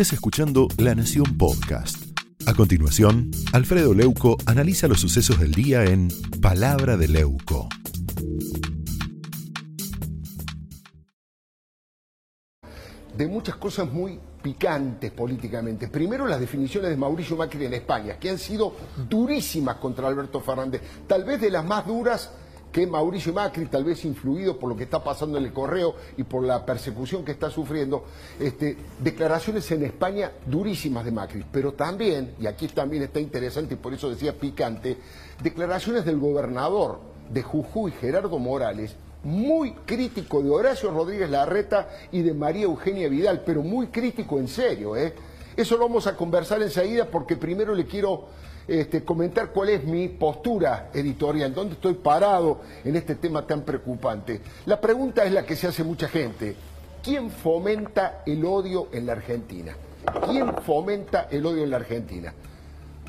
estés escuchando La Nación Podcast. A continuación, Alfredo Leuco analiza los sucesos del día en Palabra de Leuco. de muchas cosas muy picantes políticamente. Primero las definiciones de Mauricio Macri en España, que han sido durísimas contra Alberto Fernández, tal vez de las más duras que Mauricio Macri, tal vez influido por lo que está pasando en el correo y por la persecución que está sufriendo, este, declaraciones en España durísimas de Macri, pero también, y aquí también está interesante y por eso decía picante, declaraciones del gobernador de Jujuy, Gerardo Morales, muy crítico de Horacio Rodríguez Larreta y de María Eugenia Vidal, pero muy crítico en serio. ¿eh? Eso lo vamos a conversar enseguida porque primero le quiero este, comentar cuál es mi postura editorial, dónde estoy parado en este tema tan preocupante. La pregunta es la que se hace mucha gente. ¿Quién fomenta el odio en la Argentina? ¿Quién fomenta el odio en la Argentina?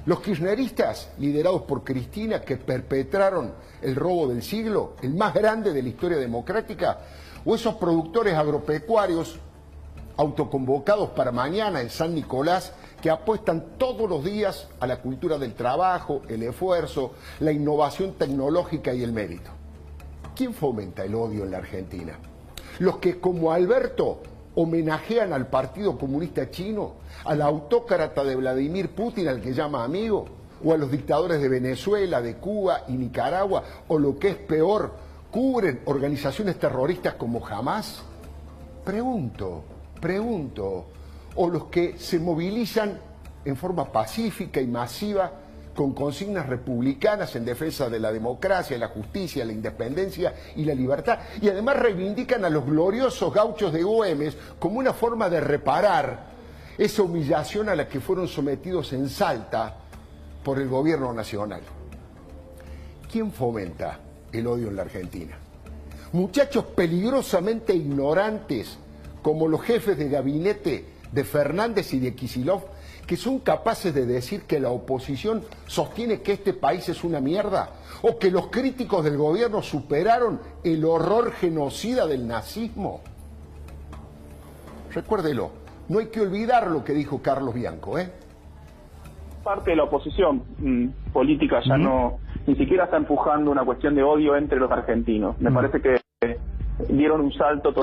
Los kirchneristas, liderados por Cristina, que perpetraron el robo del siglo, el más grande de la historia democrática, o esos productores agropecuarios autoconvocados para mañana en San Nicolás, que apuestan todos los días a la cultura del trabajo, el esfuerzo, la innovación tecnológica y el mérito. ¿Quién fomenta el odio en la Argentina? Los que, como Alberto, homenajean al Partido Comunista Chino, al autócrata de Vladimir Putin, al que llama amigo, o a los dictadores de Venezuela, de Cuba y Nicaragua, o lo que es peor, cubren organizaciones terroristas como jamás? Pregunto, pregunto, o los que se movilizan en forma pacífica y masiva con consignas republicanas en defensa de la democracia, la justicia, la independencia y la libertad. Y además reivindican a los gloriosos gauchos de Güemes como una forma de reparar esa humillación a la que fueron sometidos en Salta por el gobierno nacional. ¿Quién fomenta el odio en la Argentina? Muchachos peligrosamente ignorantes como los jefes de gabinete de Fernández y de Kisilov que son capaces de decir que la oposición sostiene que este país es una mierda o que los críticos del gobierno superaron el horror genocida del nazismo. Recuérdelo, no hay que olvidar lo que dijo Carlos Bianco, ¿eh? Parte de la oposición mm, política ya no, ni siquiera está empujando una cuestión de odio entre los argentinos. Me parece que dieron un salto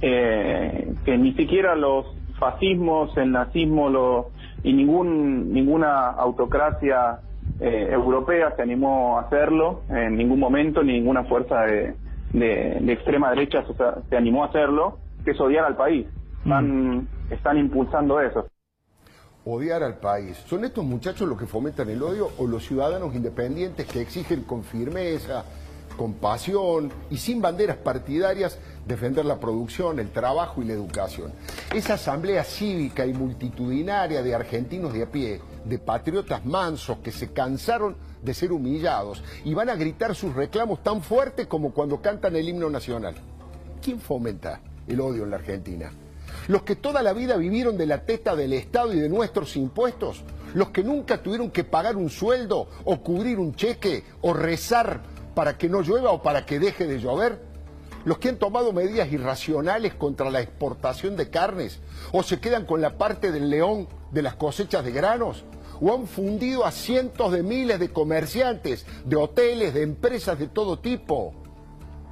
eh, que ni siquiera los fascismos, el nazismo lo, y ningún, ninguna autocracia eh, europea se animó a hacerlo en ningún momento, ni ninguna fuerza de, de, extrema derecha se, animó a hacerlo, que es odiar al país. Están, mm. están impulsando eso. Odiar al país. ¿Son estos muchachos los que fomentan el odio o los ciudadanos independientes que exigen con firmeza, con pasión y sin banderas partidarias defender la producción, el trabajo y la educación. Esa asamblea cívica y multitudinaria de argentinos de a pie, de patriotas mansos que se cansaron de ser humillados y van a gritar sus reclamos tan fuerte como cuando cantan el himno nacional. ¿Quién fomenta el odio en la Argentina? Los que toda la vida vivieron de la teta del Estado y de nuestros impuestos, los que nunca tuvieron que pagar un sueldo o cubrir un cheque o rezar para que no llueva o para que deje de llover? ¿Los que han tomado medidas irracionales contra la exportación de carnes? ¿O se quedan con la parte del león de las cosechas de granos? ¿O han fundido a cientos de miles de comerciantes, de hoteles, de empresas de todo tipo?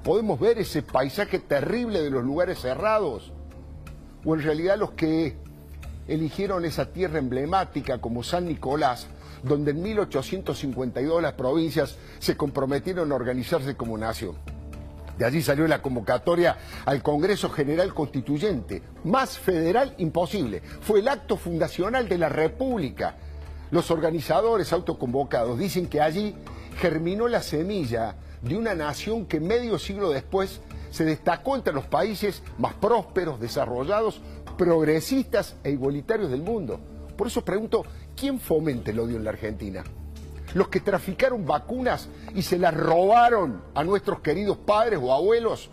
Podemos ver ese paisaje terrible de los lugares cerrados. ¿O en realidad los que eligieron esa tierra emblemática como San Nicolás donde en 1852 las provincias se comprometieron a organizarse como nación. De allí salió la convocatoria al Congreso General Constituyente, más federal imposible. Fue el acto fundacional de la República. Los organizadores autoconvocados dicen que allí germinó la semilla de una nación que medio siglo después se destacó entre los países más prósperos, desarrollados, progresistas e igualitarios del mundo. Por eso pregunto, ¿quién fomenta el odio en la Argentina? Los que traficaron vacunas y se las robaron a nuestros queridos padres o abuelos.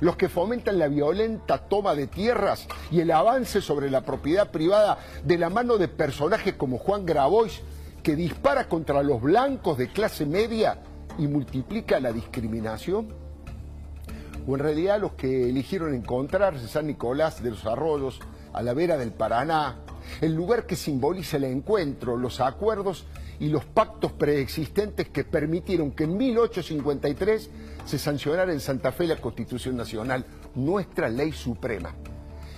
Los que fomentan la violenta toma de tierras y el avance sobre la propiedad privada de la mano de personajes como Juan Grabois, que dispara contra los blancos de clase media y multiplica la discriminación? ¿O en realidad los que eligieron encontrarse San Nicolás de los Arroyos, a la vera del Paraná, el lugar que simboliza el encuentro, los acuerdos y los pactos preexistentes que permitieron que en 1853 se sancionara en Santa Fe la Constitución Nacional, nuestra ley suprema.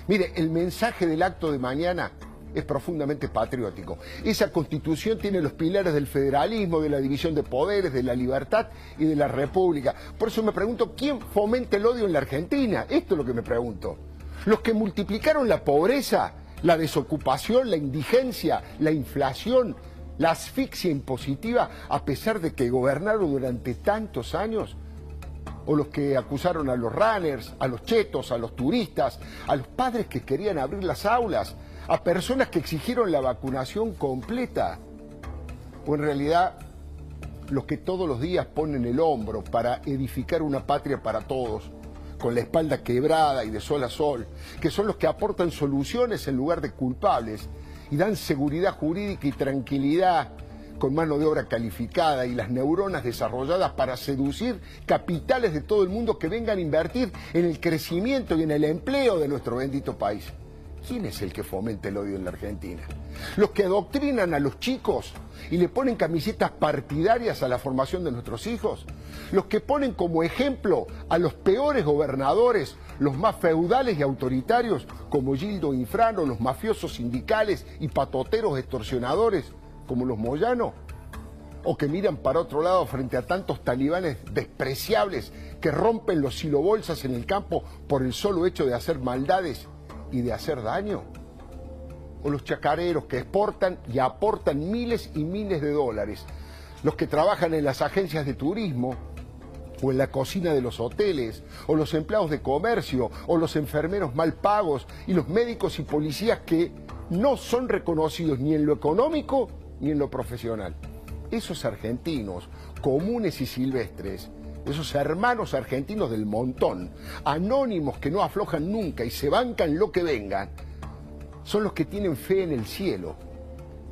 Mire, el mensaje del acto de mañana es profundamente patriótico. Esa constitución tiene los pilares del federalismo, de la división de poderes, de la libertad y de la república. Por eso me pregunto, ¿quién fomenta el odio en la Argentina? Esto es lo que me pregunto. Los que multiplicaron la pobreza, la desocupación, la indigencia, la inflación, la asfixia impositiva, a pesar de que gobernaron durante tantos años, o los que acusaron a los runners, a los chetos, a los turistas, a los padres que querían abrir las aulas, a personas que exigieron la vacunación completa, o en realidad los que todos los días ponen el hombro para edificar una patria para todos, con la espalda quebrada y de sol a sol, que son los que aportan soluciones en lugar de culpables y dan seguridad jurídica y tranquilidad con mano de obra calificada y las neuronas desarrolladas para seducir capitales de todo el mundo que vengan a invertir en el crecimiento y en el empleo de nuestro bendito país. ¿Quién es el que fomenta el odio en la Argentina? Los que adoctrinan a los chicos y le ponen camisetas partidarias a la formación de nuestros hijos. Los que ponen como ejemplo a los peores gobernadores, los más feudales y autoritarios, como Gildo Infrano, los mafiosos sindicales y patoteros extorsionadores, como los Moyano. O que miran para otro lado frente a tantos talibanes despreciables que rompen los silobolsas en el campo por el solo hecho de hacer maldades y de hacer daño. O los chacareros que exportan y aportan miles y miles de dólares. Los que trabajan en las agencias de turismo o en la cocina de los hoteles, o los empleados de comercio, o los enfermeros mal pagos, y los médicos y policías que no son reconocidos ni en lo económico ni en lo profesional. Esos argentinos, comunes y silvestres, esos hermanos argentinos del montón, anónimos que no aflojan nunca y se bancan lo que vengan, son los que tienen fe en el cielo,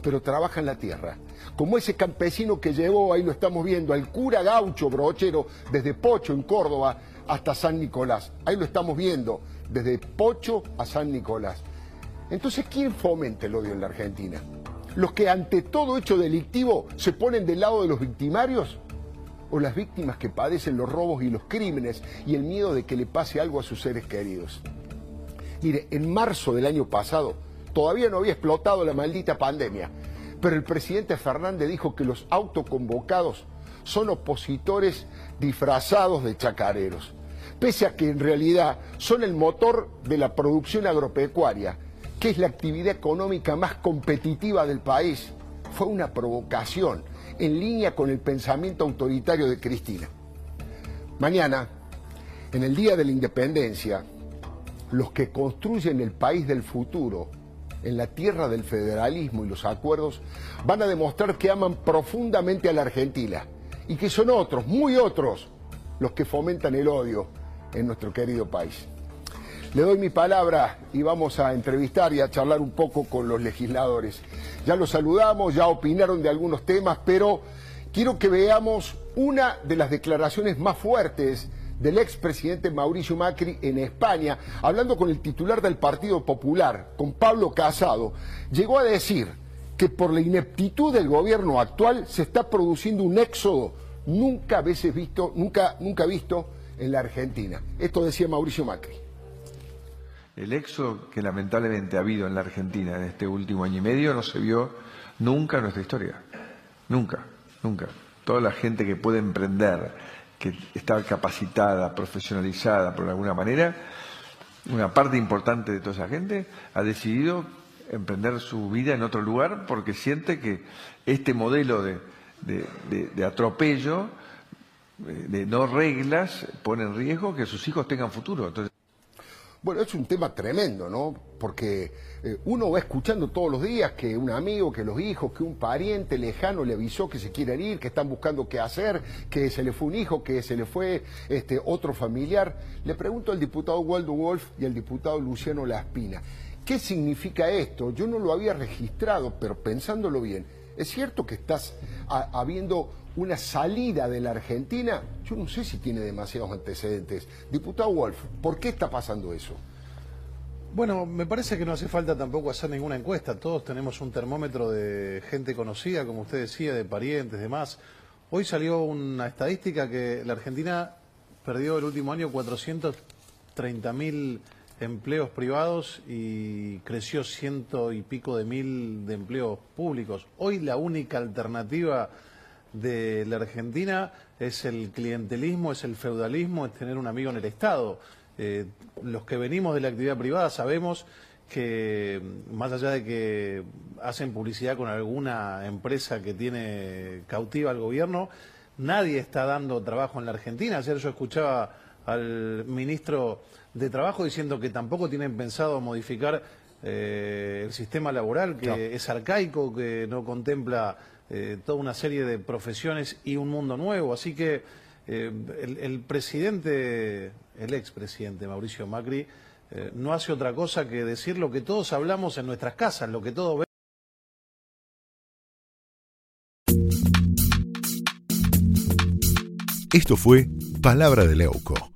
pero trabajan la tierra. Como ese campesino que llevó, ahí lo estamos viendo, al cura gaucho brochero desde Pocho en Córdoba hasta San Nicolás. Ahí lo estamos viendo, desde Pocho a San Nicolás. Entonces, ¿quién fomenta el odio en la Argentina? ¿Los que ante todo hecho delictivo se ponen del lado de los victimarios? O las víctimas que padecen los robos y los crímenes y el miedo de que le pase algo a sus seres queridos. Mire, en marzo del año pasado todavía no había explotado la maldita pandemia, pero el presidente Fernández dijo que los autoconvocados son opositores disfrazados de chacareros, pese a que en realidad son el motor de la producción agropecuaria, que es la actividad económica más competitiva del país. Fue una provocación en línea con el pensamiento autoritario de Cristina. Mañana, en el Día de la Independencia, los que construyen el país del futuro en la tierra del federalismo y los acuerdos van a demostrar que aman profundamente a la Argentina y que son otros, muy otros, los que fomentan el odio en nuestro querido país. Le doy mi palabra y vamos a entrevistar y a charlar un poco con los legisladores. Ya los saludamos, ya opinaron de algunos temas, pero quiero que veamos una de las declaraciones más fuertes del expresidente Mauricio Macri en España, hablando con el titular del Partido Popular, con Pablo Casado, llegó a decir que por la ineptitud del gobierno actual se está produciendo un éxodo nunca veces visto, nunca, nunca visto en la Argentina. Esto decía Mauricio Macri. El éxodo que lamentablemente ha habido en la Argentina en este último año y medio no se vio nunca en nuestra historia. Nunca, nunca. Toda la gente que puede emprender, que está capacitada, profesionalizada por alguna manera, una parte importante de toda esa gente ha decidido emprender su vida en otro lugar porque siente que este modelo de, atropello, de no reglas, pone en riesgo que sus hijos tengan futuro. Bueno, es un tema tremendo, ¿no? Porque eh, uno va escuchando todos los días que un amigo, que los hijos, que un pariente lejano le avisó que se quieren ir, que están buscando qué hacer, que se le fue un hijo, que se le fue este, otro familiar. Le pregunto al diputado Waldo Wolf y al diputado Luciano Laspina, ¿qué significa esto? Yo no lo había registrado, pero pensándolo bien, ¿es cierto que estás habiendo una salida de la Argentina, yo no sé si tiene demasiados antecedentes. Diputado Wolf, ¿por qué está pasando eso? Bueno, me parece que no hace falta tampoco hacer ninguna encuesta. Todos tenemos un termómetro de gente conocida, como usted decía, de parientes, demás. Hoy salió una estadística que la Argentina perdió el último año 430 mil empleos privados y creció ciento y pico de mil de empleos públicos. Hoy la única alternativa de la Argentina es el clientelismo, es el feudalismo, es tener un amigo en el Estado. Eh, los que venimos de la actividad privada sabemos que más allá de que hacen publicidad con alguna empresa que tiene cautiva al gobierno, nadie está dando trabajo en la Argentina. Ayer yo escuchaba al ministro de Trabajo diciendo que tampoco tienen pensado modificar eh, el sistema laboral, que es arcaico, que no contempla eh, toda una serie de profesiones y un mundo nuevo. Así que eh, el, presidente, el expresidente Mauricio Macri, no hace otra cosa que decir lo que todos hablamos en nuestras casas, lo que todos vemos. Esto fue Palabra de Leuco